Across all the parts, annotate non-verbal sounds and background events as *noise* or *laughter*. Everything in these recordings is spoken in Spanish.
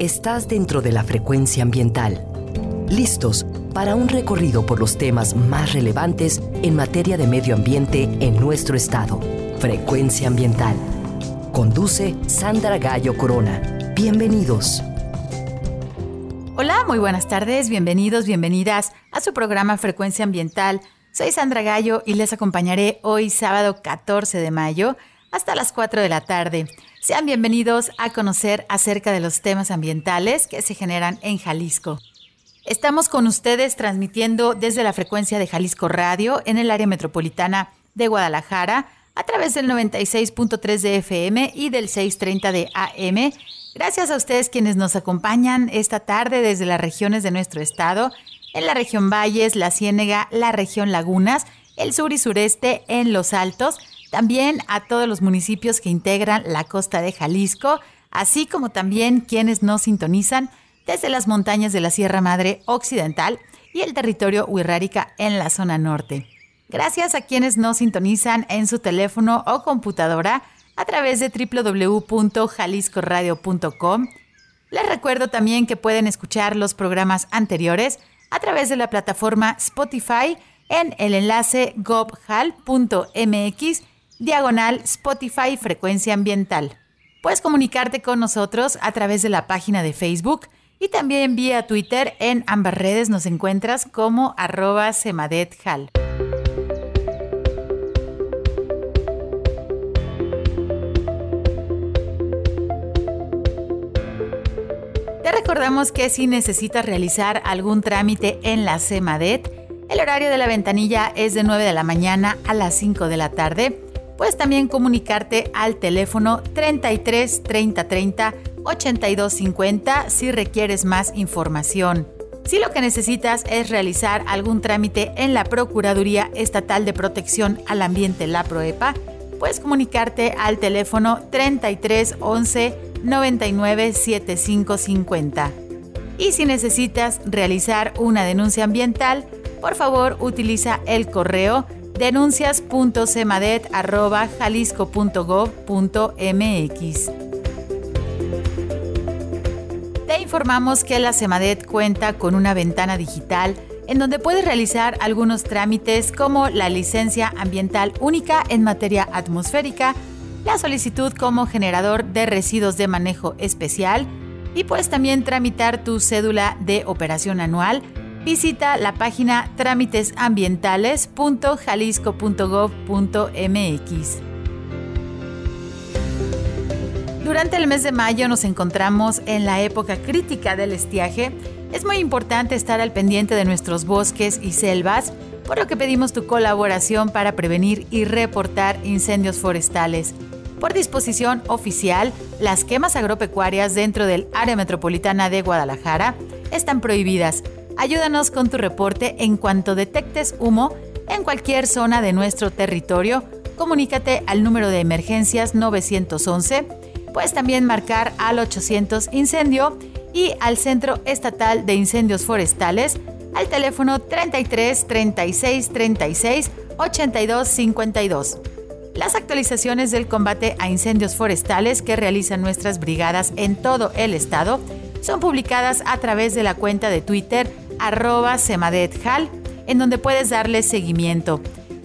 Estás dentro de la frecuencia ambiental. Listos para un recorrido por los temas más relevantes en materia de medio ambiente en nuestro estado. Frecuencia ambiental. Conduce Sandra Gallo Corona. Bienvenidos. Hola, muy buenas tardes, bienvenidos, bienvenidas a su programa Frecuencia Ambiental. Soy Sandra Gallo y les acompañaré hoy sábado 14 de mayo hasta las 4 de la tarde. Sean bienvenidos a conocer acerca de los temas ambientales que se generan en Jalisco. Estamos con ustedes transmitiendo desde la frecuencia de Jalisco Radio en el área metropolitana de Guadalajara a través del 96.3 de FM y del 630 de AM. Gracias a ustedes quienes nos acompañan esta tarde desde las regiones de nuestro estado, en la región Valles, la Ciénega, la región Lagunas, el sur y sureste en Los Altos también a todos los municipios que integran la costa de Jalisco, así como también quienes nos sintonizan desde las montañas de la Sierra Madre Occidental y el territorio Huirrárica en la zona norte. Gracias a quienes nos sintonizan en su teléfono o computadora a través de www.jaliscoradio.com. Les recuerdo también que pueden escuchar los programas anteriores a través de la plataforma Spotify en el enlace gobhal.mx diagonal Spotify Frecuencia Ambiental. Puedes comunicarte con nosotros a través de la página de Facebook y también vía Twitter. En ambas redes nos encuentras como arroba semadethal. Te recordamos que si necesitas realizar algún trámite en la SEMADET, el horario de la ventanilla es de 9 de la mañana a las 5 de la tarde Puedes también comunicarte al teléfono 33 30 30 82 50 si requieres más información. Si lo que necesitas es realizar algún trámite en la Procuraduría Estatal de Protección al Ambiente, la PROEPA, puedes comunicarte al teléfono 33 11 99 75 50. Y si necesitas realizar una denuncia ambiental, por favor utiliza el correo denuncias.cemadet.jalisco.gov.mx. Te informamos que la CEMADET cuenta con una ventana digital en donde puedes realizar algunos trámites como la licencia ambiental única en materia atmosférica, la solicitud como generador de residuos de manejo especial y puedes también tramitar tu cédula de operación anual visita la página trámitesambientales.jalisco.gov.mx. Durante el mes de mayo nos encontramos en la época crítica del estiaje. Es muy importante estar al pendiente de nuestros bosques y selvas, por lo que pedimos tu colaboración para prevenir y reportar incendios forestales. Por disposición oficial, las quemas agropecuarias dentro del área metropolitana de Guadalajara están prohibidas Ayúdanos con tu reporte en cuanto detectes humo en cualquier zona de nuestro territorio. Comunícate al número de emergencias 911. Puedes también marcar al 800 Incendio y al Centro Estatal de Incendios Forestales al teléfono 33 36 36 82 52. Las actualizaciones del combate a incendios forestales que realizan nuestras brigadas en todo el estado son publicadas a través de la cuenta de Twitter arroba semadethal, en donde puedes darle seguimiento.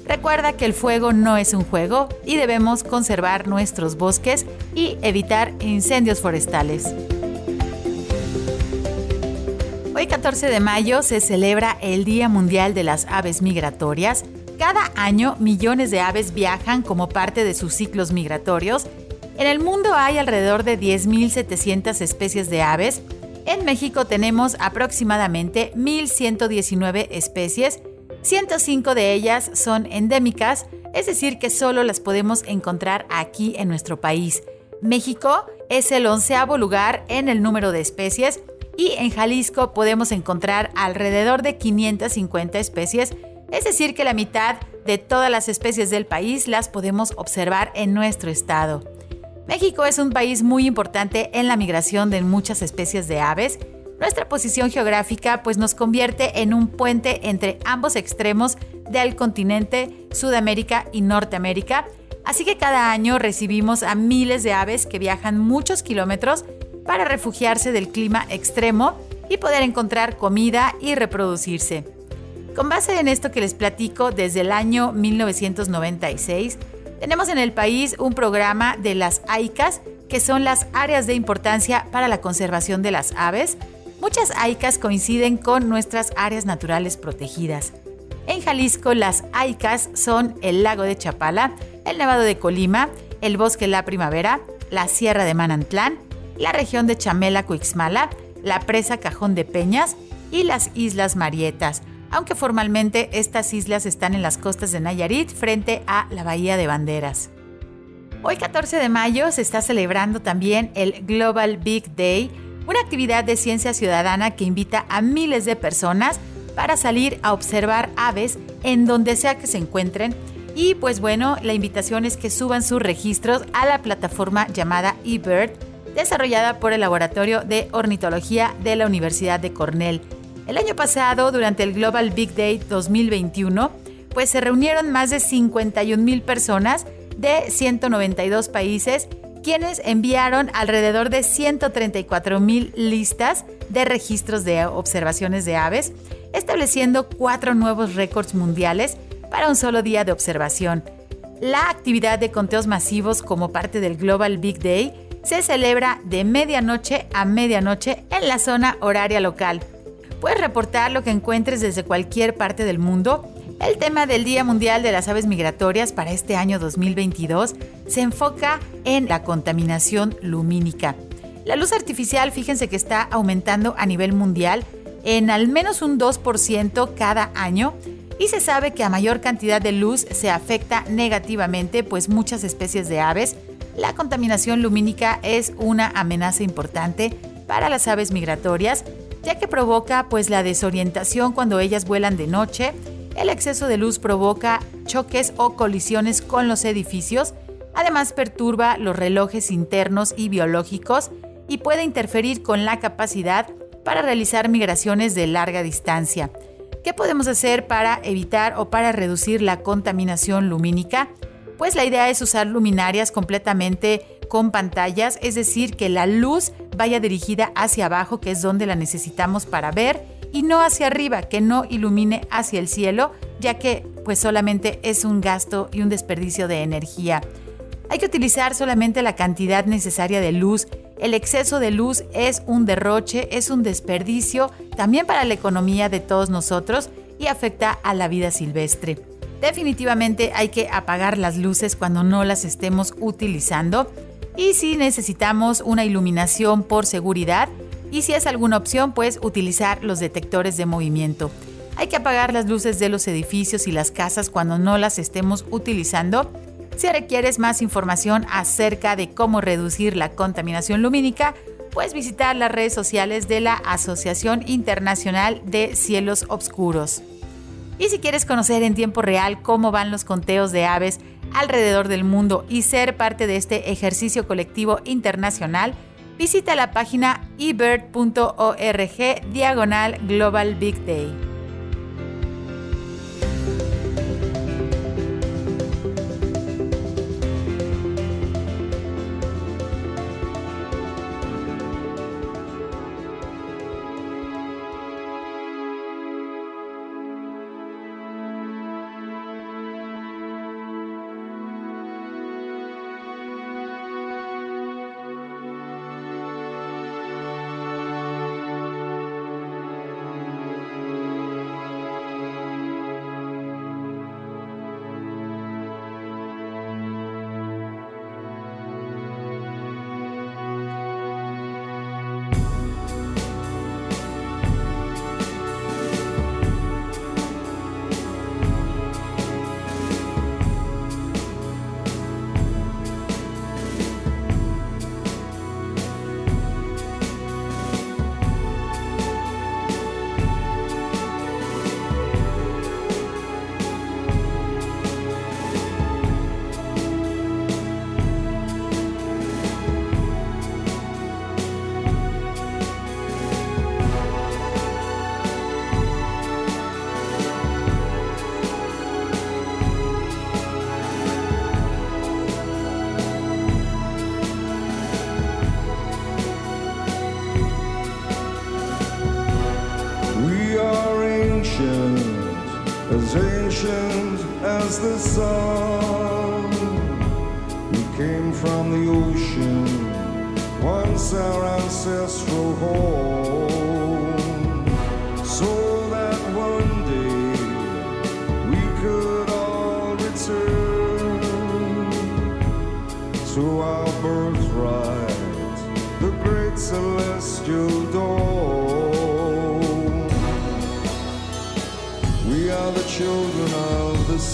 Recuerda que el fuego no es un juego y debemos conservar nuestros bosques y evitar incendios forestales. Hoy 14 de mayo se celebra el Día Mundial de las Aves Migratorias. Cada año millones de aves viajan como parte de sus ciclos migratorios. En el mundo hay alrededor de 10.700 especies de aves en México tenemos aproximadamente 1.119 especies, 105 de ellas son endémicas, es decir, que solo las podemos encontrar aquí en nuestro país. México es el onceavo lugar en el número de especies y en Jalisco podemos encontrar alrededor de 550 especies, es decir, que la mitad de todas las especies del país las podemos observar en nuestro estado. México es un país muy importante en la migración de muchas especies de aves. Nuestra posición geográfica pues nos convierte en un puente entre ambos extremos del continente Sudamérica y Norteamérica, así que cada año recibimos a miles de aves que viajan muchos kilómetros para refugiarse del clima extremo y poder encontrar comida y reproducirse. Con base en esto que les platico, desde el año 1996, tenemos en el país un programa de las AICAS, que son las áreas de importancia para la conservación de las aves. Muchas AICAS coinciden con nuestras áreas naturales protegidas. En Jalisco, las AICAS son el lago de Chapala, el Nevado de Colima, el Bosque La Primavera, la Sierra de Manantlán, la región de Chamela-Cuixmala, la presa Cajón de Peñas y las Islas Marietas, aunque formalmente estas islas están en las costas de Nayarit frente a la Bahía de Banderas. Hoy 14 de mayo se está celebrando también el Global Big Day, una actividad de ciencia ciudadana que invita a miles de personas para salir a observar aves en donde sea que se encuentren. Y pues bueno, la invitación es que suban sus registros a la plataforma llamada eBird, desarrollada por el Laboratorio de Ornitología de la Universidad de Cornell. El año pasado, durante el Global Big Day 2021, pues se reunieron más de 51 mil personas de 192 países, quienes enviaron alrededor de 134 mil listas de registros de observaciones de aves, estableciendo cuatro nuevos récords mundiales para un solo día de observación. La actividad de conteos masivos como parte del Global Big Day se celebra de medianoche a medianoche en la zona horaria local. Puedes reportar lo que encuentres desde cualquier parte del mundo. El tema del Día Mundial de las Aves Migratorias para este año 2022 se enfoca en la contaminación lumínica. La luz artificial, fíjense que está aumentando a nivel mundial en al menos un 2% cada año y se sabe que a mayor cantidad de luz se afecta negativamente pues muchas especies de aves. La contaminación lumínica es una amenaza importante para las aves migratorias ya que provoca pues la desorientación cuando ellas vuelan de noche. El exceso de luz provoca choques o colisiones con los edificios. Además perturba los relojes internos y biológicos y puede interferir con la capacidad para realizar migraciones de larga distancia. ¿Qué podemos hacer para evitar o para reducir la contaminación lumínica? Pues la idea es usar luminarias completamente con pantallas, es decir, que la luz vaya dirigida hacia abajo, que es donde la necesitamos para ver, y no hacia arriba, que no ilumine hacia el cielo, ya que pues solamente es un gasto y un desperdicio de energía. Hay que utilizar solamente la cantidad necesaria de luz. El exceso de luz es un derroche, es un desperdicio también para la economía de todos nosotros y afecta a la vida silvestre. Definitivamente hay que apagar las luces cuando no las estemos utilizando y si necesitamos una iluminación por seguridad y si es alguna opción, pues utilizar los detectores de movimiento. Hay que apagar las luces de los edificios y las casas cuando no las estemos utilizando. Si requieres más información acerca de cómo reducir la contaminación lumínica, puedes visitar las redes sociales de la Asociación Internacional de Cielos Oscuros. Y si quieres conocer en tiempo real cómo van los conteos de aves alrededor del mundo y ser parte de este ejercicio colectivo internacional, visita la página ebird.org diagonal Global Big Day. As the sun. We came from the ocean, once our ancestral home,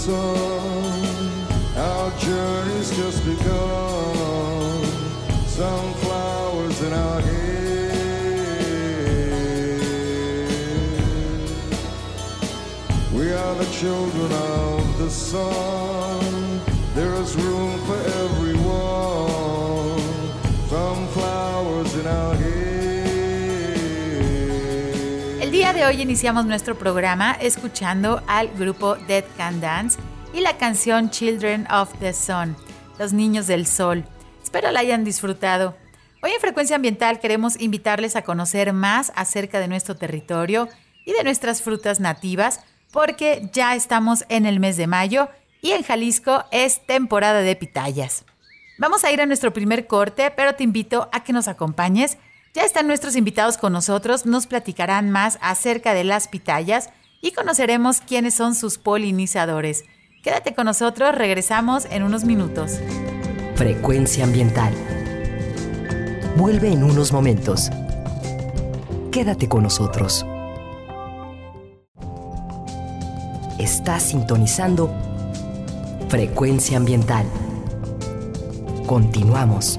sun. Our journey's just begun. Some flowers in our hair. We are the children of the sun. Hoy iniciamos nuestro programa escuchando al grupo Dead Can Dance y la canción Children of the Sun, Los Niños del Sol. Espero la hayan disfrutado. Hoy en Frecuencia Ambiental queremos invitarles a conocer más acerca de nuestro territorio y de nuestras frutas nativas, porque ya estamos en el mes de mayo y en Jalisco es temporada de pitayas. Vamos a ir a nuestro primer corte, pero te invito a que nos acompañes. Ya están nuestros invitados con nosotros, nos platicarán más acerca de las pitayas y conoceremos quiénes son sus polinizadores. Quédate con nosotros, regresamos en unos minutos. Frecuencia ambiental. Vuelve en unos momentos. Quédate con nosotros. Estás sintonizando Frecuencia ambiental. Continuamos.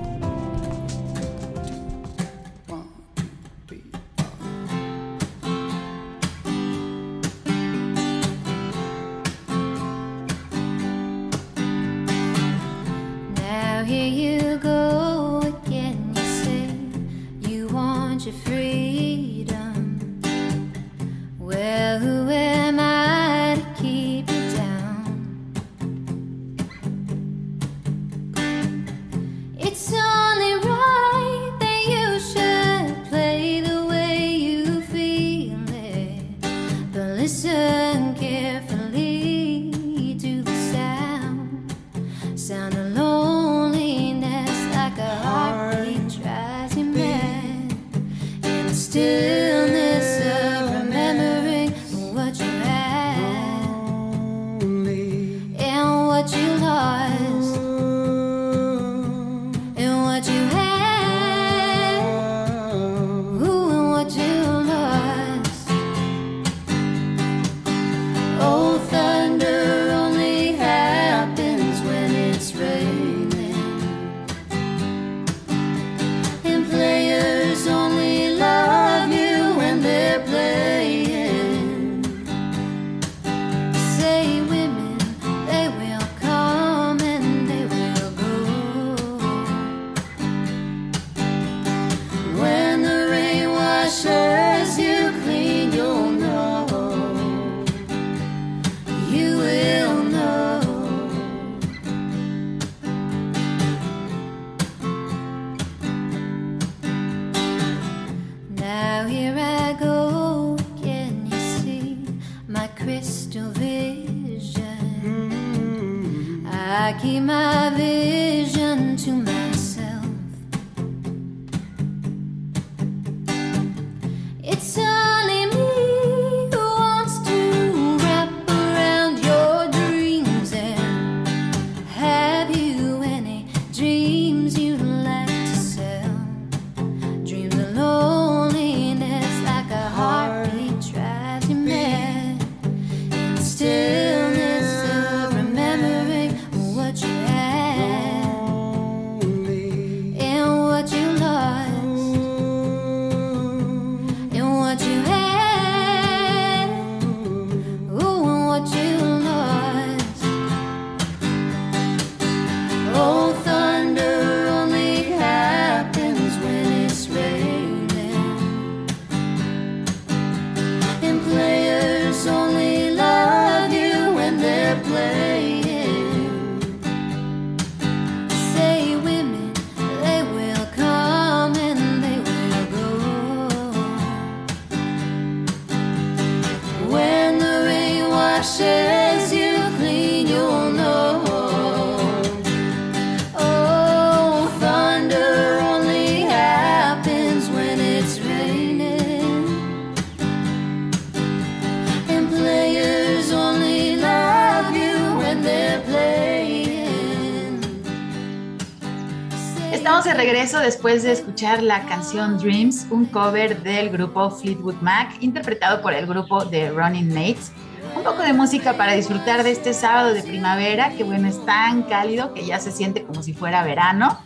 Regreso después de escuchar la canción Dreams, un cover del grupo Fleetwood Mac, interpretado por el grupo The Running Mates. Un poco de música para disfrutar de este sábado de primavera, que bueno, es tan cálido que ya se siente como si fuera verano.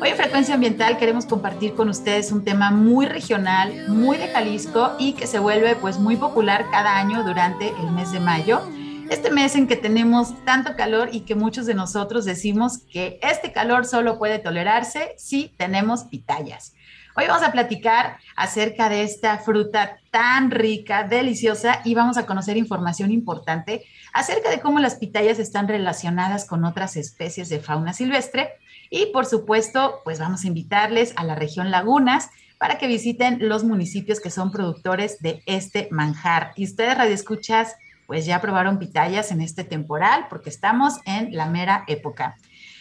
Hoy en Frecuencia Ambiental queremos compartir con ustedes un tema muy regional, muy de Jalisco y que se vuelve pues muy popular cada año durante el mes de mayo este mes en que tenemos tanto calor y que muchos de nosotros decimos que este calor solo puede tolerarse si tenemos pitayas. Hoy vamos a platicar acerca de esta fruta tan rica, deliciosa y vamos a conocer información importante acerca de cómo las pitayas están relacionadas con otras especies de fauna silvestre y por supuesto, pues vamos a invitarles a la región Lagunas para que visiten los municipios que son productores de este manjar. Y ustedes radioescuchas pues ya probaron pitayas en este temporal porque estamos en la mera época.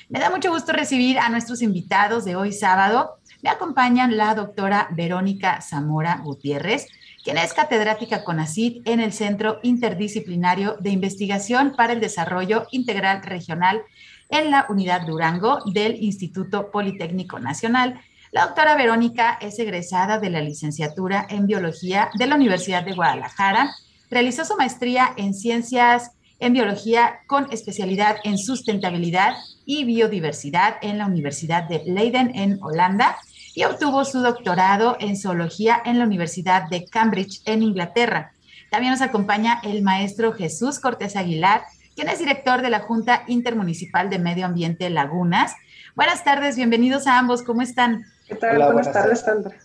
Me da mucho gusto recibir a nuestros invitados de hoy sábado. Me acompañan la doctora Verónica Zamora Gutiérrez, quien es catedrática CONACID en el Centro Interdisciplinario de Investigación para el Desarrollo Integral Regional en la Unidad Durango del Instituto Politécnico Nacional. La doctora Verónica es egresada de la licenciatura en Biología de la Universidad de Guadalajara Realizó su maestría en ciencias en biología con especialidad en sustentabilidad y biodiversidad en la Universidad de Leiden en Holanda y obtuvo su doctorado en zoología en la Universidad de Cambridge en Inglaterra. También nos acompaña el maestro Jesús Cortés Aguilar, quien es director de la Junta Intermunicipal de Medio Ambiente Lagunas. Buenas tardes, bienvenidos a ambos, ¿cómo están? ¿Qué tal? buenas, tardes, Sandra.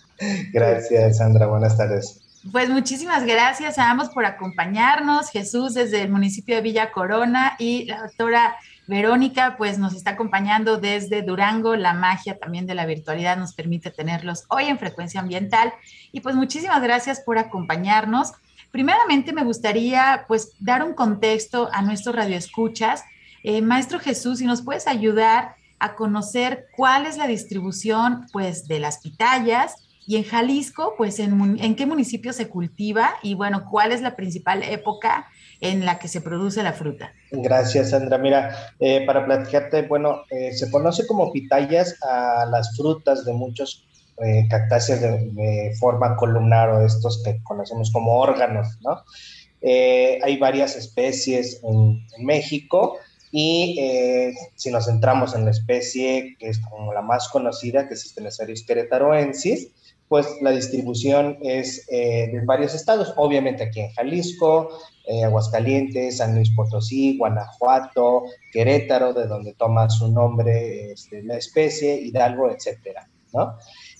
Gracias, Sandra, buenas tardes. Pues muchísimas gracias a ambos por acompañarnos. Jesús desde el municipio de Villa Corona y la doctora Verónica pues nos está acompañando desde Durango. La magia también de la virtualidad nos permite tenerlos hoy en frecuencia ambiental. Y pues muchísimas gracias por acompañarnos. Primeramente me gustaría pues dar un contexto a nuestros radioescuchas. Eh, Maestro Jesús, si nos puedes ayudar a conocer cuál es la distribución pues de las pitayas y en Jalisco, pues, ¿en, qué municipio se cultiva? Y bueno, ¿cuál es la principal época en la que se produce la fruta? Gracias, Sandra. Mira, eh, para platicarte, bueno, eh, se conoce como pitayas a las frutas de muchos eh, cactáceas de, forma columnar o estos que conocemos como órganos, ¿no? hay varias especies en, en México y si nos centramos en la especie que es como la más conocida, que es Stenocerius queretaroensis, pues la distribución es eh, de varios estados, obviamente aquí en Jalisco, eh, Aguascalientes, San Luis Potosí, Guanajuato, Querétaro, de donde toma su nombre este, la especie, Hidalgo, etcétera, ¿no?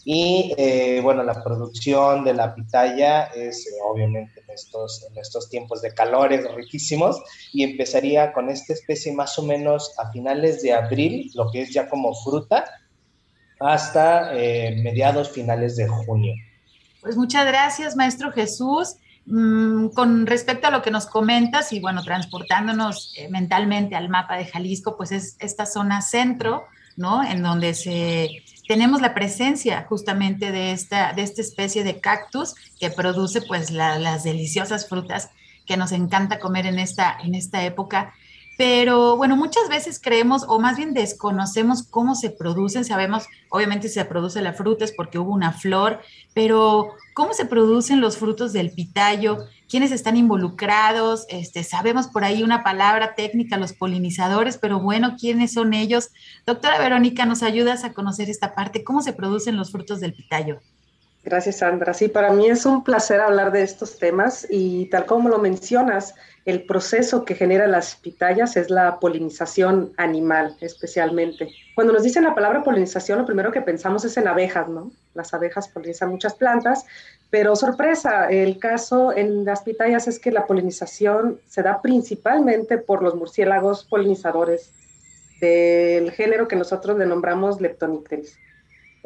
Y eh, bueno, la producción de la pitaya es obviamente en estos, en estos tiempos de calores riquísimos y empezaría con esta especie más o menos a finales de abril, lo que es ya como fruta, hasta eh, mediados finales de junio. Pues muchas gracias, maestro Jesús. Mm, con respecto a lo que nos comentas y bueno, transportándonos eh, mentalmente al mapa de Jalisco, pues es esta zona centro, ¿no? En donde se, tenemos la presencia justamente de esta, de esta especie de cactus que produce pues las deliciosas frutas que nos encanta comer en esta, en esta época. Pero bueno, muchas veces creemos o más bien desconocemos cómo se producen. Sabemos, obviamente, si se produce la fruta es porque hubo una flor, pero ¿cómo se producen los frutos del pitayo? ¿Quiénes están involucrados? Este, sabemos por ahí una palabra técnica, los polinizadores, pero bueno, ¿quiénes son ellos? Doctora Verónica, ¿nos ayudas a conocer esta parte? ¿Cómo se producen los frutos del pitayo? Gracias, Sandra. Sí, para mí es un placer hablar de estos temas y tal como lo mencionas, el proceso que genera las pitayas es la polinización animal, especialmente. Cuando nos dicen la palabra polinización, lo primero que pensamos es en abejas, ¿no? Las abejas polinizan muchas plantas, pero sorpresa, el caso en las pitayas es que la polinización se da principalmente por los murciélagos polinizadores del género que nosotros denominamos Leptonicteris.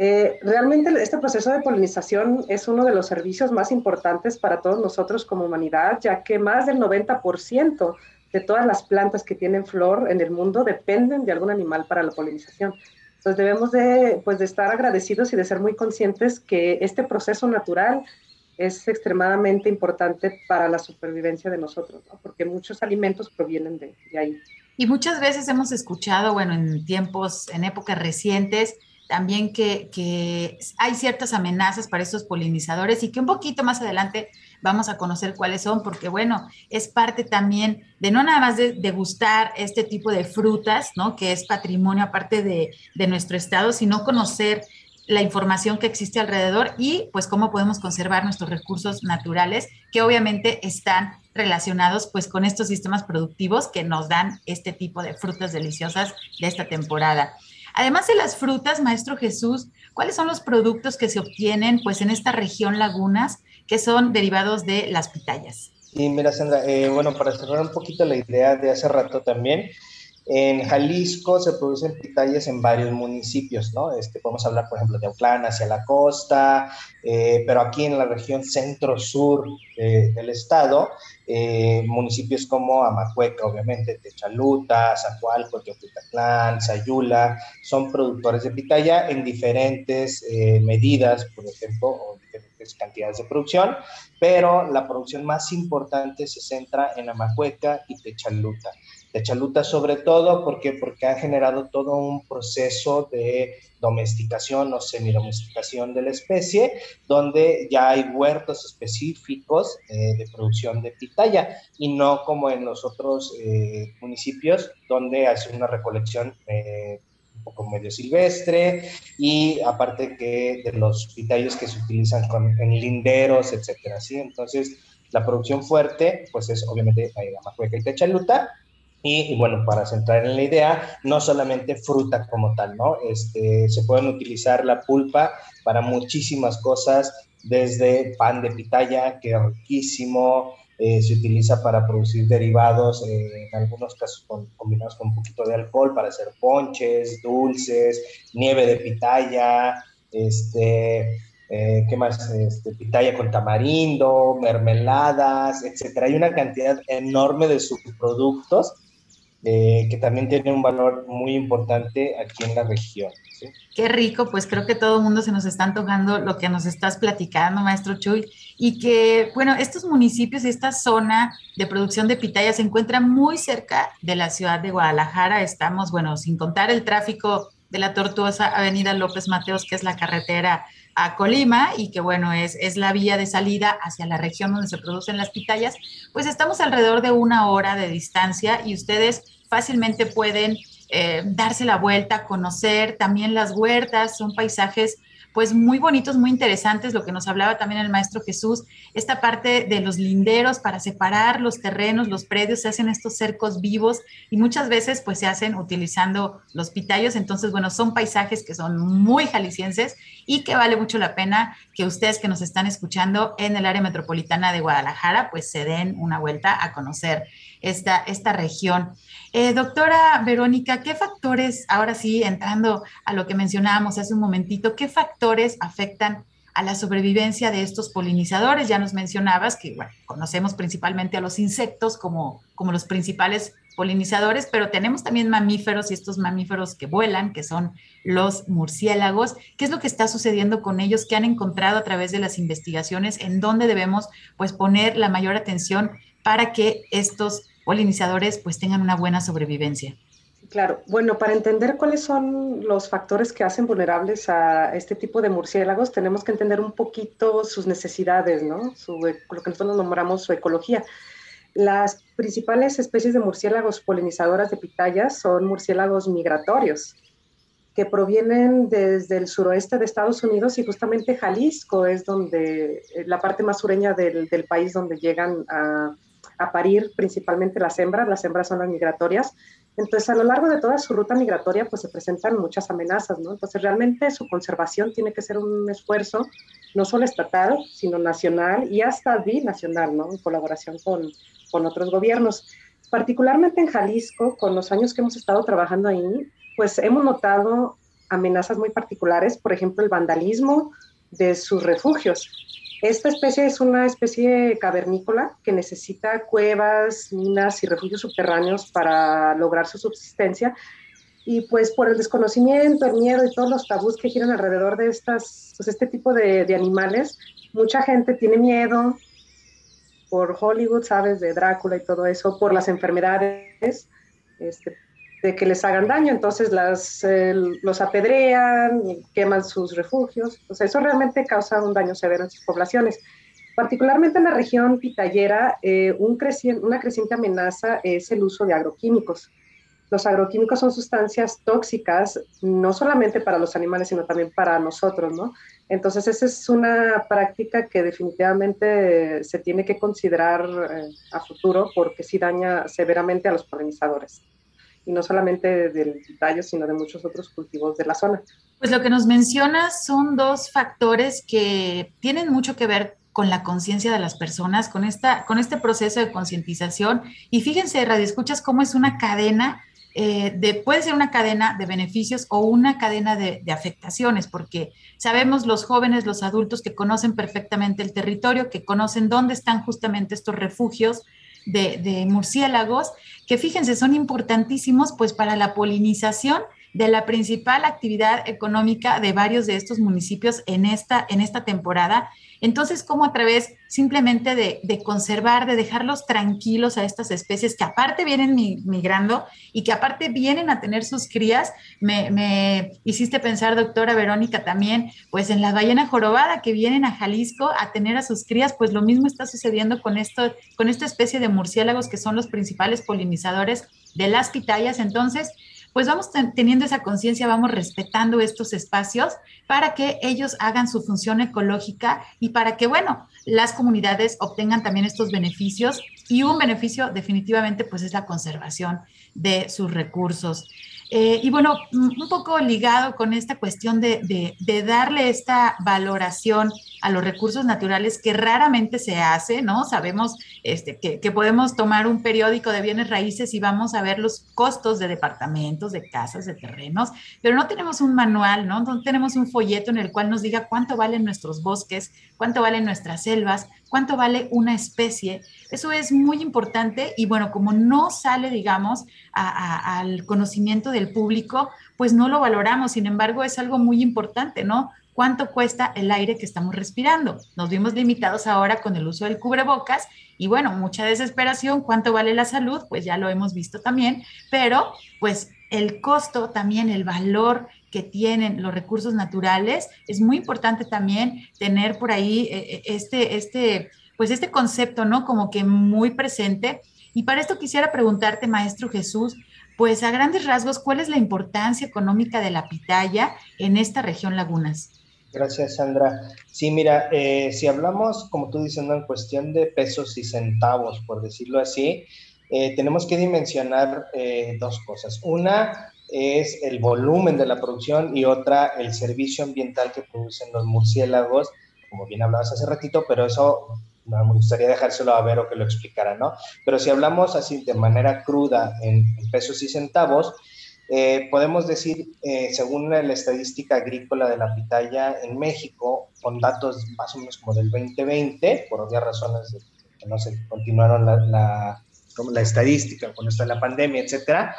Eh, realmente este proceso de polinización es uno de los servicios más importantes para todos nosotros como humanidad, ya que más del 90% de todas las plantas que tienen flor en el mundo dependen de algún animal para la polinización. Entonces debemos de, pues, de estar agradecidos y de ser muy conscientes que este proceso natural es extremadamente importante para la supervivencia de nosotros, porque muchos alimentos provienen de, de ahí. Y muchas veces hemos escuchado, bueno, en tiempos, en épocas recientes, también que, que, hay ciertas amenazas para estos polinizadores y que un poquito más adelante vamos a conocer cuáles son, porque bueno, es parte también de no nada más de degustar este tipo de frutas, ¿no? Que es patrimonio aparte de, de nuestro estado, sino conocer la información que existe alrededor y pues cómo podemos conservar nuestros recursos naturales que obviamente están relacionados pues con estos sistemas productivos que nos dan este tipo de frutas deliciosas de esta temporada. Además de las frutas, maestro Jesús, ¿cuáles son los productos que se obtienen pues en esta región lagunas que son derivados de las pitayas? Y mira, Sandra, eh, bueno, para cerrar un poquito la idea de hace rato también, en Jalisco se producen pitayas en varios municipios, ¿no? Este, podemos hablar, por ejemplo, de Autlán hacia la costa, eh, pero aquí en la región centro-sur del estado, eh, municipios como Amacueca, obviamente, Techaluta, Zacualco, Teotihuacán, Sayula, son productores de pitaya en diferentes eh, medidas, por ejemplo, o diferentes cantidades de producción, pero la producción más importante se centra en Amacueca y Techaluta de chaluta sobre todo porque han generado todo un proceso de domesticación o semidomesticación de la especie donde ya hay huertos específicos eh, de producción de pitaya y no como en los otros eh, municipios donde hace una recolección eh, un poco medio silvestre y aparte que de los pitayos que se utilizan en linderos, etcétera, ¿sí? Entonces, la producción fuerte, pues es obviamente la majueca y techaluta, y, bueno, para centrar en la idea, no solamente fruta como tal, ¿no? Este, se pueden utilizar la pulpa para muchísimas cosas, desde pan de pitaya, que es riquísimo, eh, se utiliza para producir derivados, eh, en algunos casos combinados con un poquito de alcohol para hacer ponches, dulces, nieve de pitaya, este, eh, ¿qué más? Este, pitaya con tamarindo, mermeladas, etcétera. Hay una cantidad enorme de subproductos eh, que también tiene un valor muy importante aquí en la región. Qué rico, pues creo que todo el mundo se nos está antojando lo que nos estás platicando, maestro Chuy, y que, bueno, estos municipios, esta zona de producción de pitaya se encuentra muy cerca de la ciudad de Guadalajara. Estamos, bueno, sin contar el tráfico de la tortuosa Avenida López Mateos, que es la carretera a Colima y que bueno, es, es la vía de salida hacia la región donde se producen las pitayas, pues estamos alrededor de una hora de distancia y ustedes fácilmente pueden eh, darse la vuelta, conocer también las huertas, son paisajes pues muy bonitos, muy interesantes, lo que nos hablaba también el maestro Jesús, esta parte de los linderos para separar los terrenos, los predios, se hacen estos cercos vivos y muchas veces pues se hacen utilizando los pitayos, entonces bueno, son paisajes que son muy jaliscienses y que vale mucho la pena que ustedes que nos están escuchando en el área metropolitana de Guadalajara pues se den una vuelta a conocer esta, esta región. Eh, doctora Verónica, ¿qué factores, ahora sí, entrando a lo que mencionábamos hace un momentito, qué factores afectan a la sobrevivencia de estos polinizadores? Ya nos mencionabas que conocemos principalmente a los insectos como, como los principales polinizadores, pero tenemos también mamíferos y estos mamíferos que vuelan, que son los murciélagos. ¿Qué es lo que está sucediendo con ellos? ¿Qué han encontrado a través de las investigaciones? ¿En dónde debemos pues poner la mayor atención para que estos polinizadores pues tengan una buena sobrevivencia. Claro, bueno, para entender cuáles son los factores que hacen vulnerables a este tipo de murciélagos, tenemos que entender un poquito sus necesidades, ¿no? Su, lo que nosotros nombramos su ecología. Las principales especies de murciélagos polinizadoras de pitayas son murciélagos migratorios, que provienen desde el suroeste de Estados Unidos y justamente Jalisco es donde, la parte más sureña del, del país donde llegan a, a parir principalmente las hembras, las hembras son las migratorias. Entonces, a lo largo de toda su ruta migratoria, pues se presentan muchas amenazas, ¿no? Entonces, realmente su conservación tiene que ser un esfuerzo no solo estatal, sino nacional y hasta binacional, ¿no? En colaboración con, con otros gobiernos. Particularmente en Jalisco, con los años que hemos estado trabajando ahí, pues hemos notado amenazas muy particulares, por ejemplo, el vandalismo de sus refugios. Esta especie es una especie cavernícola que necesita cuevas, minas y refugios subterráneos para lograr su subsistencia. Y pues por el desconocimiento, el miedo y todos los tabús que giran alrededor de estas, pues este tipo de, de animales, mucha gente tiene miedo por Hollywood, sabes, de Drácula y todo eso, por las enfermedades, este, de que les hagan daño, entonces las, los apedrean, queman sus refugios, o eso realmente causa un daño severo en sus poblaciones. Particularmente en la región pitayera, eh, un una creciente amenaza es el uso de agroquímicos. Los agroquímicos son sustancias tóxicas, no solamente para los animales, sino también para nosotros, ¿no? Entonces, esa es una práctica que definitivamente se tiene que considerar eh, a futuro porque sí daña severamente a los polinizadores y no solamente del tallo, sino de muchos otros cultivos de la zona. Pues lo que nos mencionas son dos factores que tienen mucho que ver con la conciencia de las personas, con, esta, con este proceso de concientización. Y fíjense, Radio Escuchas, cómo es una cadena, eh, de, puede ser una cadena de beneficios o una cadena de, de, afectaciones, porque sabemos los jóvenes, los adultos que conocen perfectamente el territorio, que conocen dónde están justamente estos refugios, de, murciélagos, que fíjense, son importantísimos pues para la polinización de la principal actividad económica de varios de estos municipios en esta, en esta temporada entonces, como a través simplemente de, conservar, de dejarlos tranquilos a estas especies que aparte vienen migrando y que aparte vienen a tener sus crías, me, hiciste pensar, doctora Verónica, también, pues en la ballena jorobada que vienen a Jalisco a tener a sus crías, pues lo mismo está sucediendo con, esto, con esta especie de murciélagos que son los principales polinizadores de las pitayas. Entonces, pues vamos teniendo esa conciencia, vamos respetando estos espacios para que ellos hagan su función ecológica y para que, bueno, las comunidades obtengan también estos beneficios y un beneficio definitivamente pues es la conservación de sus recursos. Eh, y bueno, un poco ligado con esta cuestión de, de, darle esta valoración a los recursos naturales que raramente se hace, ¿no? Sabemos este, que, podemos tomar un periódico de bienes raíces y vamos a ver los costos de departamentos, de casas, de terrenos, pero no tenemos un manual, ¿no? No tenemos un folleto en el cual nos diga cuánto valen nuestros bosques, cuánto valen nuestras selvas, cuánto vale una especie. Eso es muy importante y bueno, como no sale, digamos, al conocimiento del público, pues no lo valoramos. Sin embargo, es algo muy importante, ¿no? ¿Cuánto cuesta el aire que estamos respirando? Nos vimos limitados ahora con el uso del cubrebocas y bueno, mucha desesperación. ¿Cuánto vale la salud? Pues ya lo hemos visto también, pero pues el costo también, el valor que tienen los recursos naturales, es muy importante también tener por ahí eh, eh, este, este, pues este concepto, ¿no? Como que muy presente. Y para esto quisiera preguntarte, maestro Jesús, pues a grandes rasgos, ¿cuál es la importancia económica de la pitaya en esta región Lagunas? Gracias, Sandra. Sí, mira, eh, si hablamos, como tú dices, en cuestión de pesos y centavos, por decirlo así, tenemos que dimensionar dos cosas. Una, es el volumen de la producción y otra el servicio ambiental que producen los murciélagos, como bien hablabas hace ratito, pero eso me gustaría dejárselo a ver o que lo explicara, ¿no? Pero si hablamos así de manera cruda en, pesos y centavos, eh, podemos decir, eh, según la estadística agrícola de la pitaya en México, con datos más o menos como del 2020, por obvias razones de que no se continuaron la, la, la estadística esto de la pandemia, etcétera,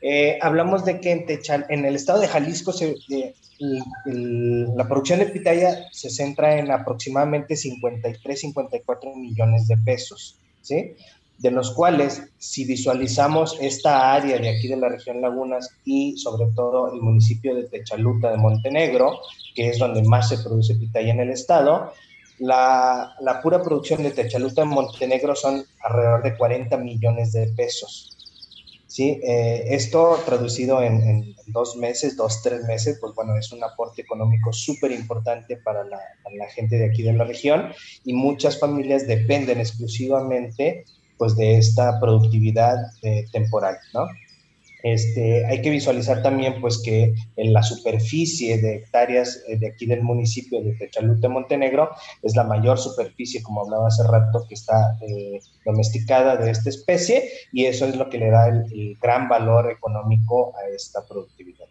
eh, hablamos de que en, Techal, en el estado de Jalisco se, eh, la producción de pitaya se centra en aproximadamente 53, 54 millones de pesos, ¿sí? De los cuales, si visualizamos esta área de aquí de la región Lagunas y sobre todo el municipio de Techaluta de Montenegro, que es donde más se produce pitaya en el estado, la, la pura producción de Techaluta de Montenegro son alrededor de 40 millones de pesos. Sí, eh, esto traducido en, dos meses, dos, tres meses, pues bueno, es un aporte económico súper importante para la, gente de aquí de la región y muchas familias dependen exclusivamente pues de esta productividad eh, temporal, ¿no? Este, hay que visualizar también pues que en la superficie de hectáreas eh, de aquí del municipio de Techalute, Montenegro, es la mayor superficie, como hablaba hace rato, que está eh, domesticada de esta especie y eso es lo que le da el gran valor económico a esta productividad.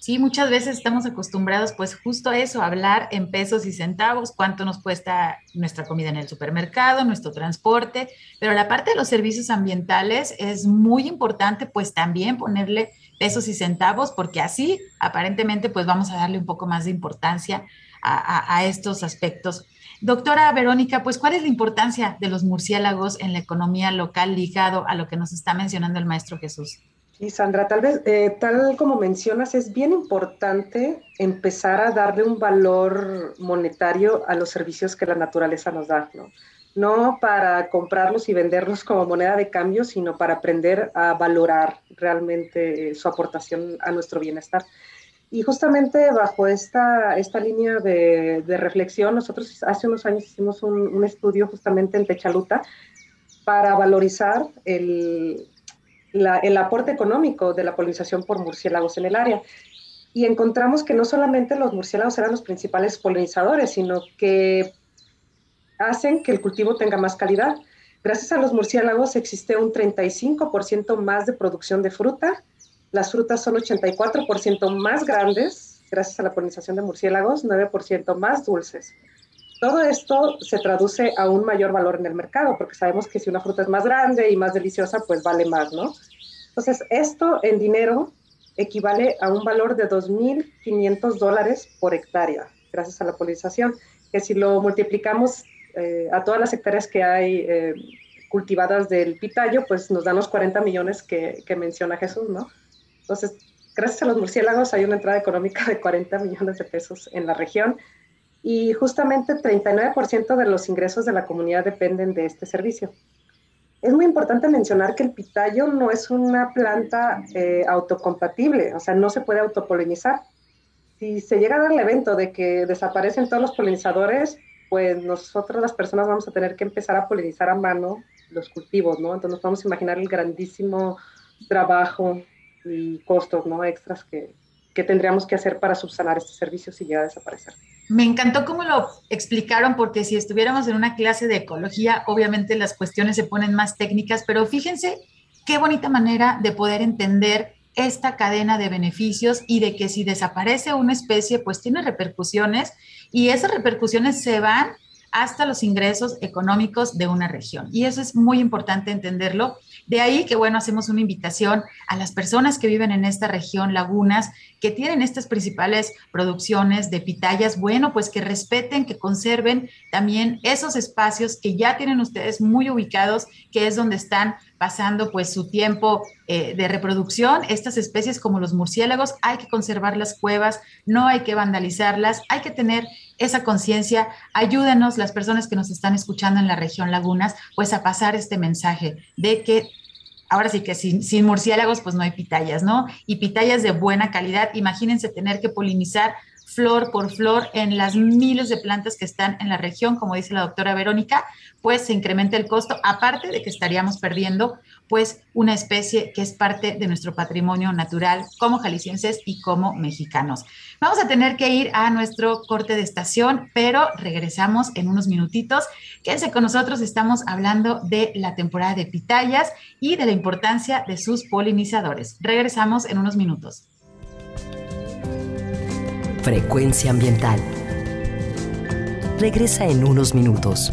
Sí, muchas veces estamos acostumbrados pues justo a eso, hablar en pesos y centavos, cuánto nos cuesta nuestra comida en el supermercado, nuestro transporte, pero la parte de los servicios ambientales es muy importante pues también ponerle pesos y centavos porque así aparentemente pues vamos a darle un poco más de importancia a, a estos aspectos. Doctora Verónica, pues ¿cuál es la importancia de los murciélagos en la economía local ligado a lo que nos está mencionando el maestro Jesús? Y Sandra, tal vez, eh, tal como mencionas, es bien importante empezar a darle un valor monetario a los servicios que la naturaleza nos da, ¿no? No para comprarlos y venderlos como moneda de cambio, sino para aprender a valorar realmente su aportación a nuestro bienestar. Y justamente bajo esta, esta línea de, de reflexión, nosotros hace unos años hicimos un, un estudio justamente en Techaluta para valorizar el, el aporte económico de la polinización por murciélagos en el área. Y encontramos que no solamente los murciélagos eran los principales polinizadores, sino que hacen que el cultivo tenga más calidad. Gracias a los murciélagos existe un 35% más de producción de fruta. Las frutas son 84% más grandes, gracias a la polinización de murciélagos, 9% más dulces. Todo esto se traduce a un mayor valor en el mercado, porque sabemos que si una fruta es más grande y más deliciosa, pues vale más, ¿no? Entonces, esto en dinero equivale a un valor de 2.500 dólares por hectárea, gracias a la polinización, que si lo multiplicamos eh, a todas las hectáreas que hay eh, cultivadas del pitayo, pues nos dan los 40 millones que, que menciona Jesús, ¿no? Entonces, gracias a los murciélagos hay una entrada económica de 40 millones de pesos en la región y justamente 39% de los ingresos de la comunidad dependen de este servicio. Es muy importante mencionar que el pitayo no es una planta eh, autocompatible, o sea, no se puede autopolinizar. Si se llega a dar el evento de que desaparecen todos los polinizadores, pues nosotros las personas vamos a tener que empezar a polinizar a mano los cultivos, ¿no? Entonces nos podemos imaginar el grandísimo trabajo y costos, ¿no? Extras que, que tendríamos que hacer para subsanar este servicio si llega a desaparecer. Me encantó cómo lo explicaron, porque si estuviéramos en una clase de ecología, obviamente las cuestiones se ponen más técnicas, pero fíjense qué bonita manera de poder entender esta cadena de beneficios y de que si desaparece una especie, pues tiene repercusiones y esas repercusiones se van hasta los ingresos económicos de una región. Y eso es muy importante entenderlo. De ahí que, bueno, hacemos una invitación a las personas que viven en esta región, lagunas, que tienen estas principales producciones de pitayas, bueno, pues que respeten, que conserven también esos espacios que ya tienen ustedes muy ubicados, que es donde están pasando pues su tiempo eh, de reproducción. Estas especies como los murciélagos, hay que conservar las cuevas, no hay que vandalizarlas, hay que tener esa conciencia. Ayúdenos las personas que nos están escuchando en la región Lagunas, pues a pasar este mensaje de que ahora sí que sin, sin, murciélagos, pues no hay pitayas, ¿no? Y pitayas de buena calidad. Imagínense tener que polinizar flor por flor en las miles de plantas que están en la región, como dice la doctora Verónica, pues se incrementa el costo, aparte de que estaríamos perdiendo pues una especie que es parte de nuestro patrimonio natural como jaliscienses y como mexicanos. Vamos a tener que ir a nuestro corte de estación, pero regresamos en unos minutitos. Quédense con nosotros, estamos hablando de la temporada de pitayas y de la importancia de sus polinizadores. Regresamos en unos minutos. Frecuencia ambiental. Regresa en unos minutos.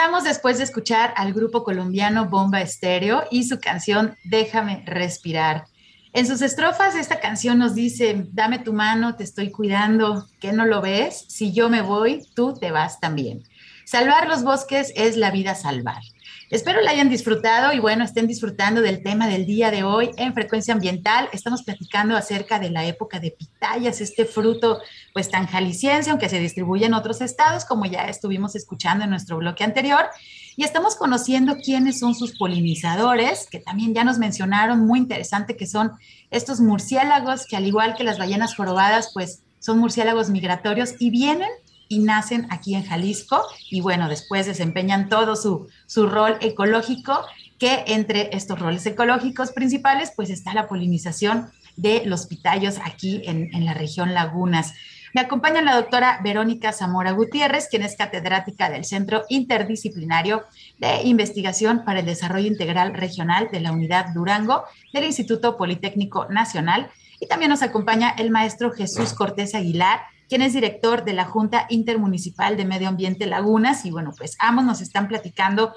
Regresamos después de escuchar al grupo colombiano Bomba Estéreo y su canción Déjame respirar. En sus estrofas esta canción nos dice, dame tu mano, te estoy cuidando, ¿qué no lo ves? Si yo me voy, tú te vas también. Salvar los bosques es la vida salvar. Espero la hayan disfrutado y bueno, estén disfrutando del tema del día de hoy en Frecuencia Ambiental. Estamos platicando acerca de la época de pitayas, este fruto pues tan jalisciense, aunque se distribuye en otros estados, como ya estuvimos escuchando en nuestro bloque anterior. Y estamos conociendo quiénes son sus polinizadores, que también ya nos mencionaron, muy interesante, que son estos murciélagos, que al igual que las ballenas jorobadas, pues son murciélagos migratorios y vienen y nacen aquí en Jalisco y bueno, después desempeñan todo su, su rol ecológico, que entre estos roles ecológicos principales pues está la polinización de los pitayos aquí en, en la región Lagunas. Me acompaña la doctora Verónica Zamora Gutiérrez, quien es catedrática del Centro Interdisciplinario de Investigación para el Desarrollo Integral Regional de la Unidad Durango del Instituto Politécnico Nacional. Y también nos acompaña el maestro Jesús Cortés Aguilar, quien es director de la Junta Intermunicipal de Medio Ambiente Lagunas. Y bueno, pues ambos nos están platicando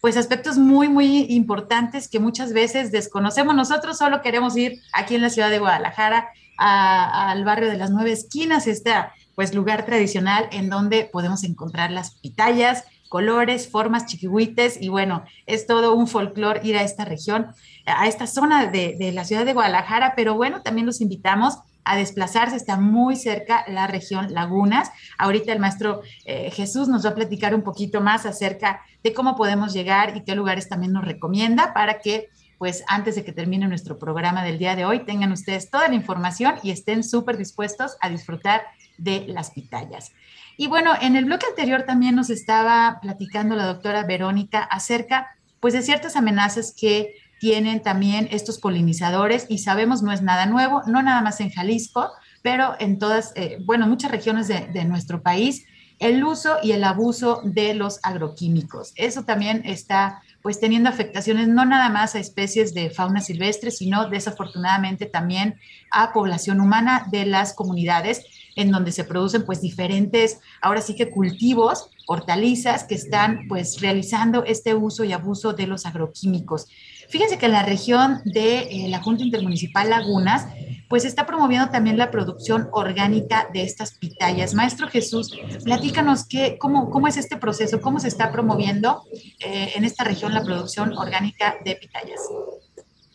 pues aspectos muy, muy importantes que muchas veces desconocemos. Nosotros solo queremos ir aquí en la ciudad de Guadalajara al barrio de las nueve esquinas, este pues lugar tradicional en donde podemos encontrar las pitayas, colores, formas, chiquihuites y bueno, es todo un folclore ir a esta región, a esta zona de, de la ciudad de Guadalajara, pero bueno, también los invitamos a desplazarse, está muy cerca la región Lagunas. Ahorita el maestro eh, Jesús nos va a platicar un poquito más acerca de cómo podemos llegar y qué lugares también nos recomienda para que pues antes de que termine nuestro programa del día de hoy, tengan ustedes toda la información y estén súper dispuestos a disfrutar de las pitayas. Y bueno, en el bloque anterior también nos estaba platicando la doctora Verónica acerca pues de ciertas amenazas que tienen también estos polinizadores y sabemos no es nada nuevo, no nada más en Jalisco, pero en todas, eh, bueno, muchas regiones de, de, nuestro país, el uso y el abuso de los agroquímicos. Eso también está pues teniendo afectaciones no nada más a especies de fauna silvestre, sino desafortunadamente también a población humana de las comunidades en donde se producen pues diferentes, ahora sí que cultivos, hortalizas que están pues realizando este uso y abuso de los agroquímicos. Fíjense que la región de eh, la Junta Intermunicipal Lagunas, pues está promoviendo también la producción orgánica de estas pitayas. Maestro Jesús, platícanos qué, cómo, cómo es este proceso, cómo se está promoviendo eh, en esta región la producción orgánica de pitayas.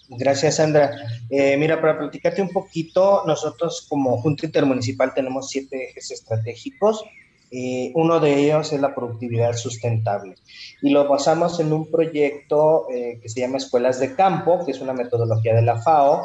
Gracias, Sandra. Eh, mira, para platicarte un poquito, nosotros como Junta Intermunicipal tenemos siete ejes estratégicos eh, uno de ellos es la productividad sustentable. Y lo basamos en un proyecto eh, que se llama Escuelas de Campo, que es una metodología de la FAO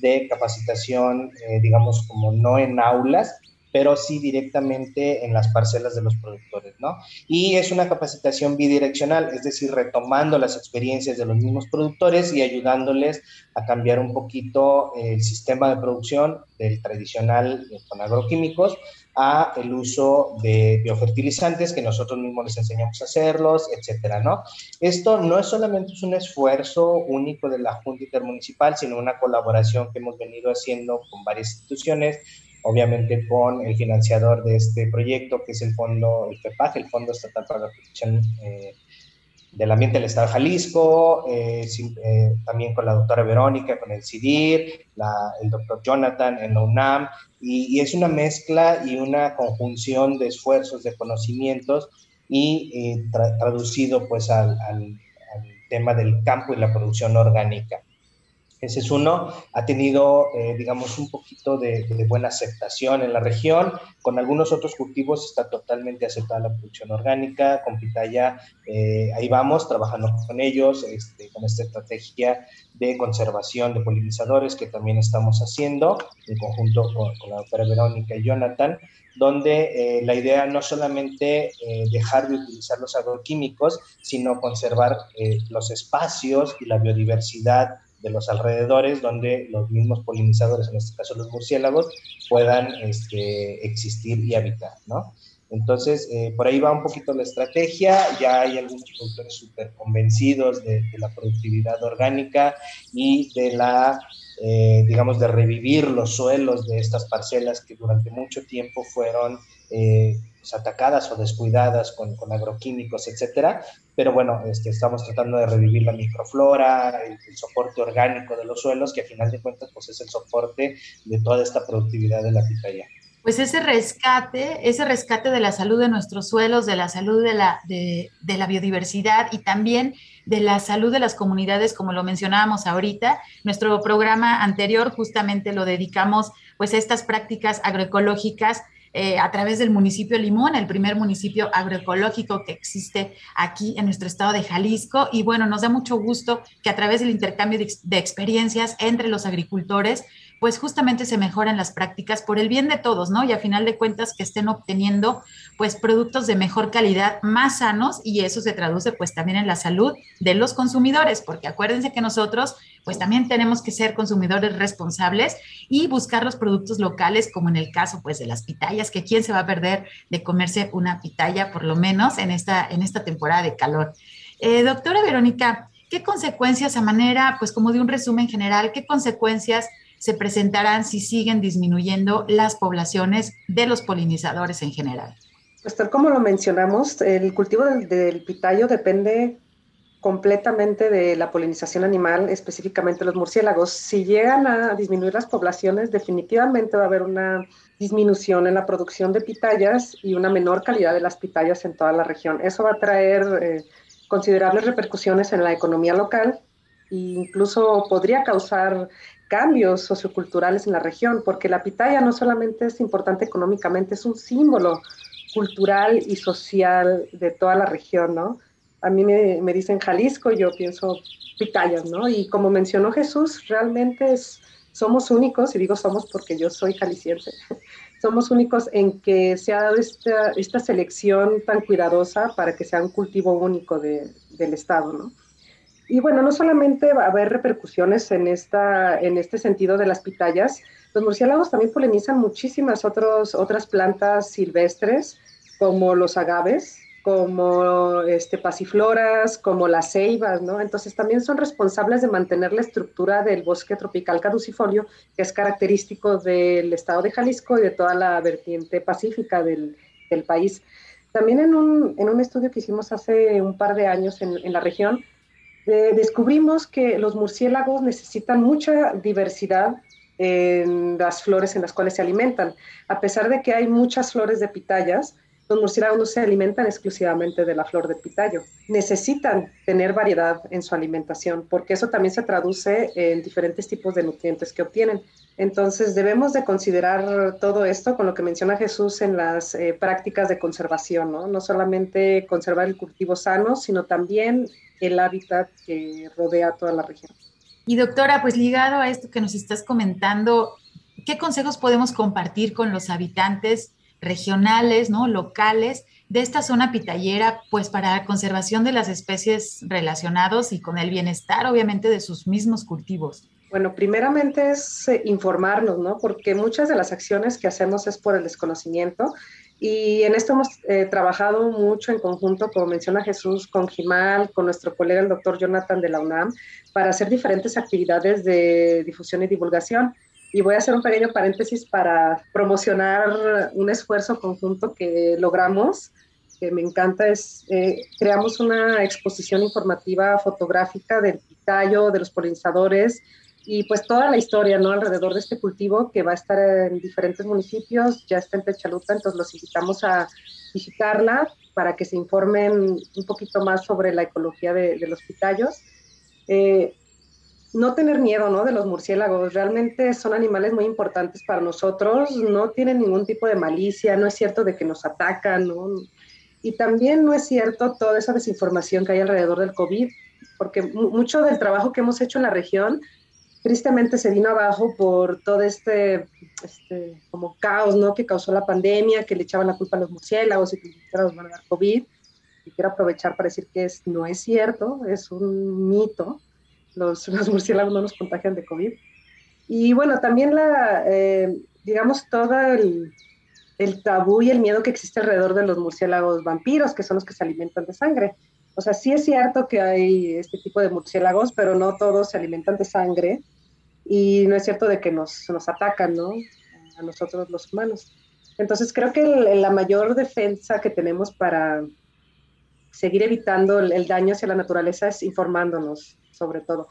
de capacitación, eh, digamos, como no en aulas, pero sí directamente en las parcelas de los productores, ¿no? Y es una capacitación bidireccional, es decir, retomando las experiencias de los mismos productores y ayudándoles a cambiar un poquito el sistema de producción del tradicional con agroquímicos a el uso de biofertilizantes que nosotros mismos les enseñamos a hacerlos, etcétera, ¿no? Esto no es solamente un esfuerzo único de la Junta Intermunicipal, sino una colaboración que hemos venido haciendo con varias instituciones, obviamente con el financiador de este proyecto, que es el fondo, el FEPAG, el Fondo Estatal para la Protección eh, del Ambiente del Estado de Jalisco, eh, eh, también con la doctora Verónica, con el CIDIR, el doctor Jonathan en la UNAM, y, es una mezcla y una conjunción de esfuerzos, de conocimientos, y eh, traducido pues al, al, tema del campo y la producción orgánica. Ese es uno, ha tenido, eh, digamos, un poquito de, buena aceptación en la región. Con algunos otros cultivos está totalmente aceptada la producción orgánica. Con pitaya, eh, ahí vamos, trabajando con ellos, este, con esta estrategia de conservación de polinizadores que también estamos haciendo en conjunto con, la doctora Verónica y Jonathan, donde eh, la idea no solamente dejar de utilizar los agroquímicos, sino conservar los espacios y la biodiversidad de los alrededores donde los mismos polinizadores, en este caso los murciélagos, puedan este, existir y habitar, ¿no? Entonces, eh, por ahí va un poquito la estrategia, ya hay algunos productores súper convencidos de, de, la productividad orgánica y de la, eh, digamos, de revivir los suelos de estas parcelas que durante mucho tiempo fueron eh, pues, atacadas o descuidadas con, agroquímicos, etcétera. Pero bueno, este, estamos tratando de revivir la microflora, el, soporte orgánico de los suelos, que a final de cuentas pues, es el soporte de toda esta productividad de la pitaya pues ese rescate, ese rescate de la salud de nuestros suelos, de la salud de la, de, la biodiversidad y también de la salud de las comunidades, como lo mencionábamos ahorita. Nuestro programa anterior justamente lo dedicamos pues a estas prácticas agroecológicas eh, a través del municipio Limón, el primer municipio agroecológico que existe aquí en nuestro estado de Jalisco. Y bueno, nos da mucho gusto que a través del intercambio de, de experiencias entre los agricultores, pues justamente se mejoran las prácticas por el bien de todos, ¿no? Y a final de cuentas que estén obteniendo pues productos de mejor calidad, más sanos y eso se traduce pues también en la salud de los consumidores, porque acuérdense que nosotros pues también tenemos que ser consumidores responsables y buscar los productos locales, como en el caso pues de las pitayas, que quién se va a perder de comerse una pitaya por lo menos en esta, en esta temporada de calor. Eh, doctora Verónica, ¿qué consecuencias a manera, pues como de un resumen general, qué consecuencias se presentarán si siguen disminuyendo las poblaciones de los polinizadores en general? Pues tal como lo mencionamos, el cultivo del, del pitayo depende completamente de la polinización animal, específicamente los murciélagos. Si llegan a disminuir las poblaciones, definitivamente va a haber una disminución en la producción de pitayas y una menor calidad de las pitayas en toda la región. Eso va a traer eh, considerables repercusiones en la economía local e incluso podría causar cambios socioculturales en la región, porque la pitaya no solamente es importante económicamente, es un símbolo cultural y social de toda la región, ¿no? A mí me, me dicen Jalisco, yo pienso pitayas, ¿no? Y como mencionó Jesús, realmente es, somos únicos, y digo somos porque yo soy jalisciense, *laughs* somos únicos en que se ha dado esta, esta selección tan cuidadosa para que sea un cultivo único de, del Estado, ¿no? Y bueno, no solamente va a haber repercusiones en, esta, en este sentido de las pitayas, los murciélagos también polinizan muchísimas otros, otras plantas silvestres, como los agaves, como este, pasifloras, como las ceibas, ¿no? Entonces también son responsables de mantener la estructura del bosque tropical caducifolio, que es característico del estado de Jalisco y de toda la vertiente pacífica del, del país. También en un, en un, estudio que hicimos hace un par de años en, en la región, eh, descubrimos que los murciélagos necesitan mucha diversidad en las flores en las cuales se alimentan. A pesar de que hay muchas flores de pitayas, los murciélagos no se alimentan exclusivamente de la flor de pitayo. Necesitan tener variedad en su alimentación, porque eso también se traduce en diferentes tipos de nutrientes que obtienen. Entonces, debemos de considerar todo esto con lo que menciona Jesús en las eh, prácticas de conservación, ¿no? No solamente conservar el cultivo sano, sino también el hábitat que rodea toda la región. Y doctora, pues ligado a esto que nos estás comentando, ¿qué consejos podemos compartir con los habitantes regionales, ¿no? locales de esta zona pitayera, pues para la conservación de las especies relacionados y con el bienestar, obviamente, de sus mismos cultivos? Bueno, primeramente es eh, informarnos, ¿no? Porque muchas de las acciones que hacemos es por el desconocimiento y en esto hemos eh, trabajado mucho en conjunto, como menciona Jesús, con Gimal, con nuestro colega el doctor Jonathan de la UNAM, para hacer diferentes actividades de difusión y divulgación. Y voy a hacer un pequeño paréntesis para promocionar un esfuerzo conjunto que logramos, que me encanta, es eh, creamos una exposición informativa fotográfica del pitayo, de los polinizadores, y pues toda la historia, ¿no? Alrededor de este cultivo que va a estar en diferentes municipios, ya está en Pechaluta, entonces los invitamos a visitarla para que se informen un poquito más sobre la ecología de, de los pitayos. Eh, no tener miedo, ¿no? De los murciélagos, realmente son animales muy importantes para nosotros, no tienen ningún tipo de malicia, no es cierto de que nos atacan, ¿no? Y también no es cierto toda esa desinformación que hay alrededor del COVID, porque mucho del trabajo que hemos hecho en la región tristemente se vino abajo por todo este, este como caos ¿no? que causó la pandemia, que le echaban la culpa a los murciélagos y que los van COVID. Y quiero aprovechar para decir que es, no es cierto, es un mito. *laughs* Los, murciélagos no nos contagian de COVID. Y bueno, también la, eh, digamos, todo el, el tabú y el miedo que existe alrededor de los murciélagos vampiros, que son los que se alimentan de sangre. O sea, sí es cierto que hay este tipo de murciélagos, pero no todos se alimentan de sangre y no es cierto de que nos, nos atacan, ¿no? A nosotros los humanos. Entonces creo que la mayor defensa que tenemos para seguir evitando el, el daño hacia la naturaleza es informándonos, sobre todo.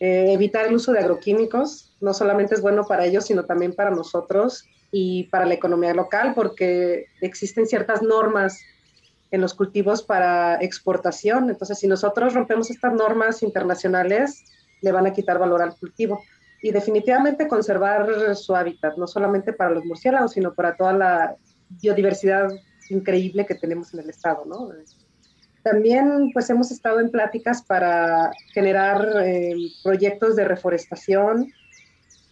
Eh, evitar el uso de agroquímicos no solamente es bueno para ellos, sino también para nosotros y para la economía local, porque existen ciertas normas en los cultivos para exportación. Entonces, si nosotros rompemos estas normas internacionales, le van a quitar valor al cultivo. Y definitivamente conservar su hábitat, no solamente para los murciélagos, sino para toda la biodiversidad increíble que tenemos en el estado, ¿no? También, pues, hemos estado en pláticas para generar eh, proyectos de reforestación,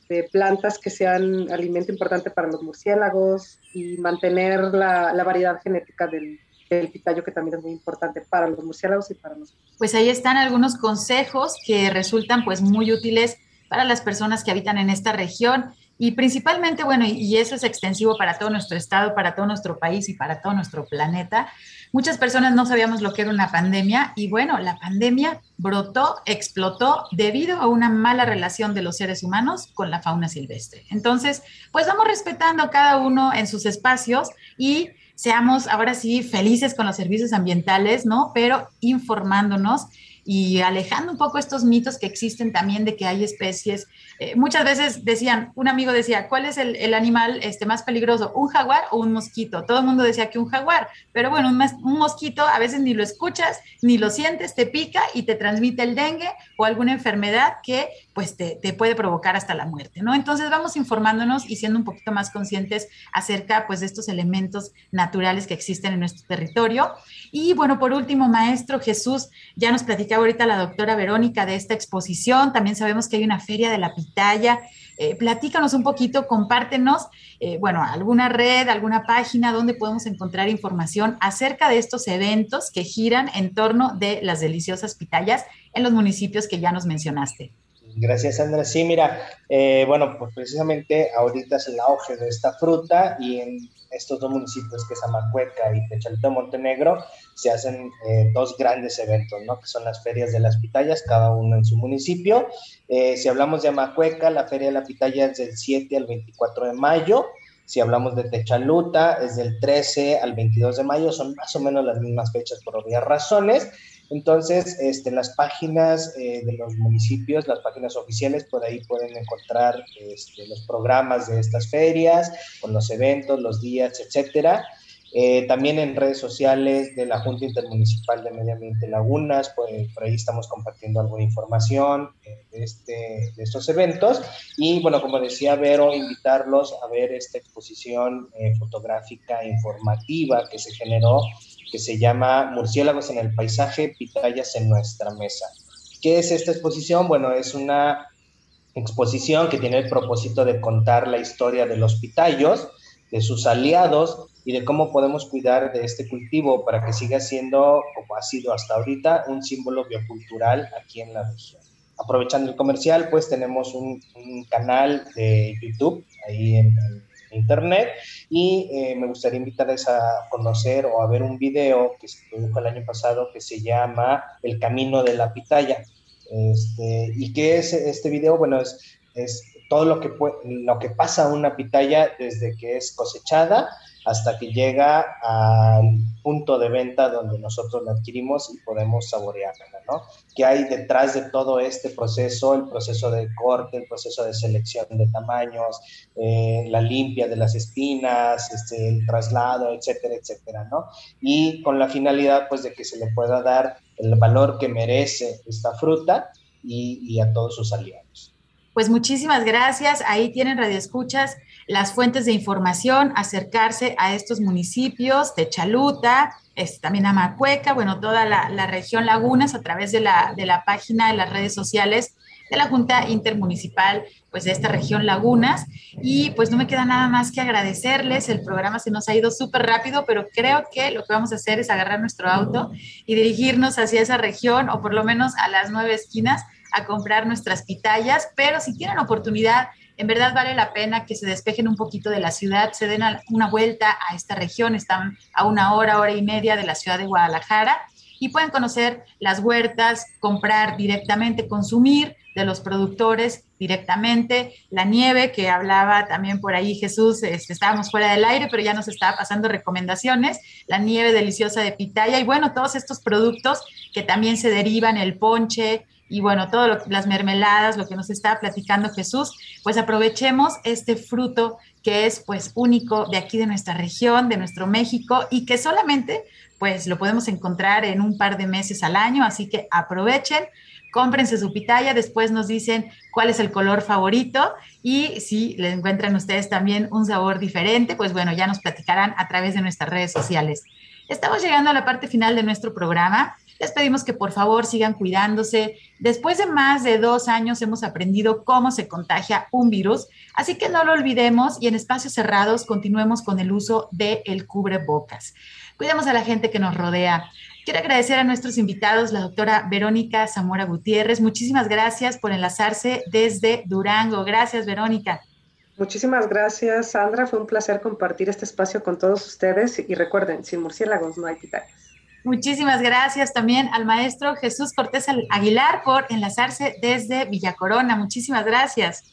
de plantas que sean alimento importante para los murciélagos y mantener la, la variedad genética del, del pitayo, que también es muy importante para los murciélagos y para nosotros. Pues ahí están algunos consejos que resultan pues muy útiles para las personas que habitan en esta región y principalmente, bueno, y, eso es extensivo para todo nuestro estado, para todo nuestro país y para todo nuestro planeta. Muchas personas no sabíamos lo que era una pandemia y bueno, la pandemia brotó, explotó debido a una mala relación de los seres humanos con la fauna silvestre. Entonces, pues vamos respetando cada uno en sus espacios y seamos ahora sí felices con los servicios ambientales, ¿no? Pero informándonos y alejando un poco estos mitos que existen también de que hay especies. Eh, muchas veces decían, un amigo decía, ¿cuál es el, animal este, más peligroso? ¿Un jaguar o un mosquito? Todo el mundo decía que un jaguar, pero bueno, un, un, mosquito a veces ni lo escuchas, ni lo sientes, te pica y te transmite el dengue o alguna enfermedad que pues te, te puede provocar hasta la muerte, ¿no? Entonces vamos informándonos y siendo un poquito más conscientes acerca pues de estos elementos naturales que existen en nuestro territorio. Y bueno, por último, maestro Jesús, ya nos platicaba ahorita la doctora Verónica de esta exposición, también sabemos que hay una feria de la pitaya. Eh, platícanos un poquito, compártenos, eh, bueno, alguna red, alguna página donde podemos encontrar información acerca de estos eventos que giran en torno de las deliciosas pitayas en los municipios que ya nos mencionaste. Gracias, Sandra. Sí, mira, eh, bueno, pues precisamente ahorita es el auge de esta fruta y en estos dos municipios, que es Amacueca y Techalito Montenegro, se hacen eh, dos grandes eventos, ¿no? Que son las ferias de las pitayas, cada uno en su municipio. Eh, si hablamos de Amacueca, la feria de la pitaya es del 7 al 24 de mayo. Si hablamos de Techaluta, es del 13 al 22 de mayo, son más o menos las mismas fechas por obvias razones. Entonces, este, las páginas eh, de los municipios, las páginas oficiales, por ahí pueden encontrar este, los programas de estas ferias, con los eventos, los días, etcétera. Eh, también en redes sociales de la Junta Intermunicipal de Medio Ambiente Lagunas, pues, por ahí estamos compartiendo alguna información eh, de, este, de estos eventos. Y bueno, como decía Vero, invitarlos a ver esta exposición fotográfica informativa que se generó que se llama Murciélagos en el paisaje, pitayas en nuestra mesa. ¿Qué es esta exposición? Bueno, es una exposición que tiene el propósito de contar la historia de los pitayos, de sus aliados y de cómo podemos cuidar de este cultivo para que siga siendo, como ha sido hasta ahorita, un símbolo biocultural aquí en la región. Aprovechando el comercial, pues tenemos un, canal de YouTube ahí en, en internet y eh, me gustaría invitarles a conocer o a ver un video que se produjo el año pasado que se llama El Camino de la Pitaya. Este, ¿Y qué es este video? Bueno, es, es todo lo que, lo que pasa a una pitaya desde que es cosechada hasta que llega al punto de venta donde nosotros la adquirimos y podemos saborearla, ¿no? ¿Qué hay detrás de todo este proceso? El proceso de corte, el proceso de selección de tamaños, eh, la limpia de las espinas, este, el traslado, etcétera, etcétera, ¿no? Y con la finalidad, pues, de que se le pueda dar el valor que merece esta fruta y, y a todos sus aliados. Pues muchísimas gracias. Ahí tienen Radio Escuchas las fuentes de información, acercarse a estos municipios de Chaluta, es, también a Macueca, bueno, toda la, la, región Lagunas a través de la, de la página de las redes sociales de la Junta Intermunicipal pues de esta región Lagunas y pues no me queda nada más que agradecerles, el programa se nos ha ido súper rápido, pero creo que lo que vamos a hacer es agarrar nuestro auto y dirigirnos hacia esa región o por lo menos a las nueve esquinas a comprar nuestras pitayas, pero si tienen oportunidad, en verdad vale la pena que se despejen un poquito de la ciudad, se den una vuelta a esta región, están a una hora, hora y media de la ciudad de Guadalajara y pueden conocer las huertas, comprar directamente, consumir de los productores directamente, la nieve que hablaba también por ahí Jesús, este, estábamos fuera del aire, pero ya nos estaba pasando recomendaciones, la nieve deliciosa de pitaya y bueno, todos estos productos que también se derivan, el ponche, y bueno, todas las mermeladas, lo que nos está platicando Jesús, pues aprovechemos este fruto que es pues único de aquí de nuestra región, de nuestro México y que solamente pues lo podemos encontrar en un par de meses al año, así que aprovechen, cómprense su pitaya, después nos dicen cuál es el color favorito y si le encuentran ustedes también un sabor diferente, pues bueno, ya nos platicarán a través de nuestras redes sociales. Estamos llegando a la parte final de nuestro programa. Les pedimos que por favor sigan cuidándose. Después de más de dos años hemos aprendido cómo se contagia un virus, así que no lo olvidemos y en espacios cerrados continuemos con el uso del el cubrebocas. Cuidemos a la gente que nos rodea. Quiero agradecer a nuestros invitados, la doctora Verónica Zamora Gutiérrez. Muchísimas gracias por enlazarse desde Durango. Gracias, Verónica. Muchísimas gracias, Sandra. Fue un placer compartir este espacio con todos ustedes. Y recuerden, sin murciélagos no hay pitayas. Muchísimas gracias también al maestro Jesús Cortés Aguilar por enlazarse desde Villa Corona. Muchísimas gracias.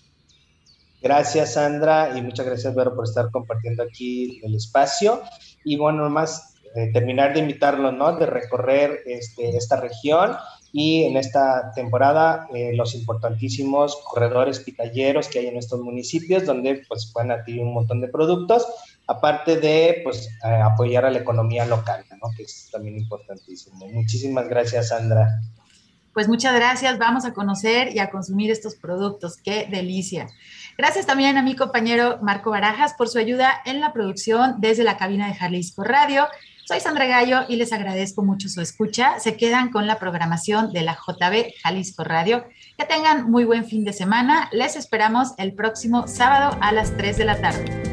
Gracias, Sandra, y muchas gracias, Vero, por estar compartiendo aquí el espacio. Y bueno, más eh, terminar de invitarlos, ¿no? De recorrer este, esta región y en esta temporada eh, los importantísimos corredores pitalleros que hay en estos municipios, donde pues pueden adquirir un montón de productos aparte de pues, eh, apoyar a la economía local, ¿no? que es también importantísimo. Muchísimas gracias, Sandra. Pues muchas gracias, vamos a conocer y a consumir estos productos, qué delicia. Gracias también a mi compañero Marco Barajas por su ayuda en la producción desde la cabina de Jalisco Radio. Soy Sandra Gallo y les agradezco mucho su escucha. Se quedan con la programación de la JB Jalisco Radio. Que tengan muy buen fin de semana. Les esperamos el próximo sábado a las 3 de la tarde.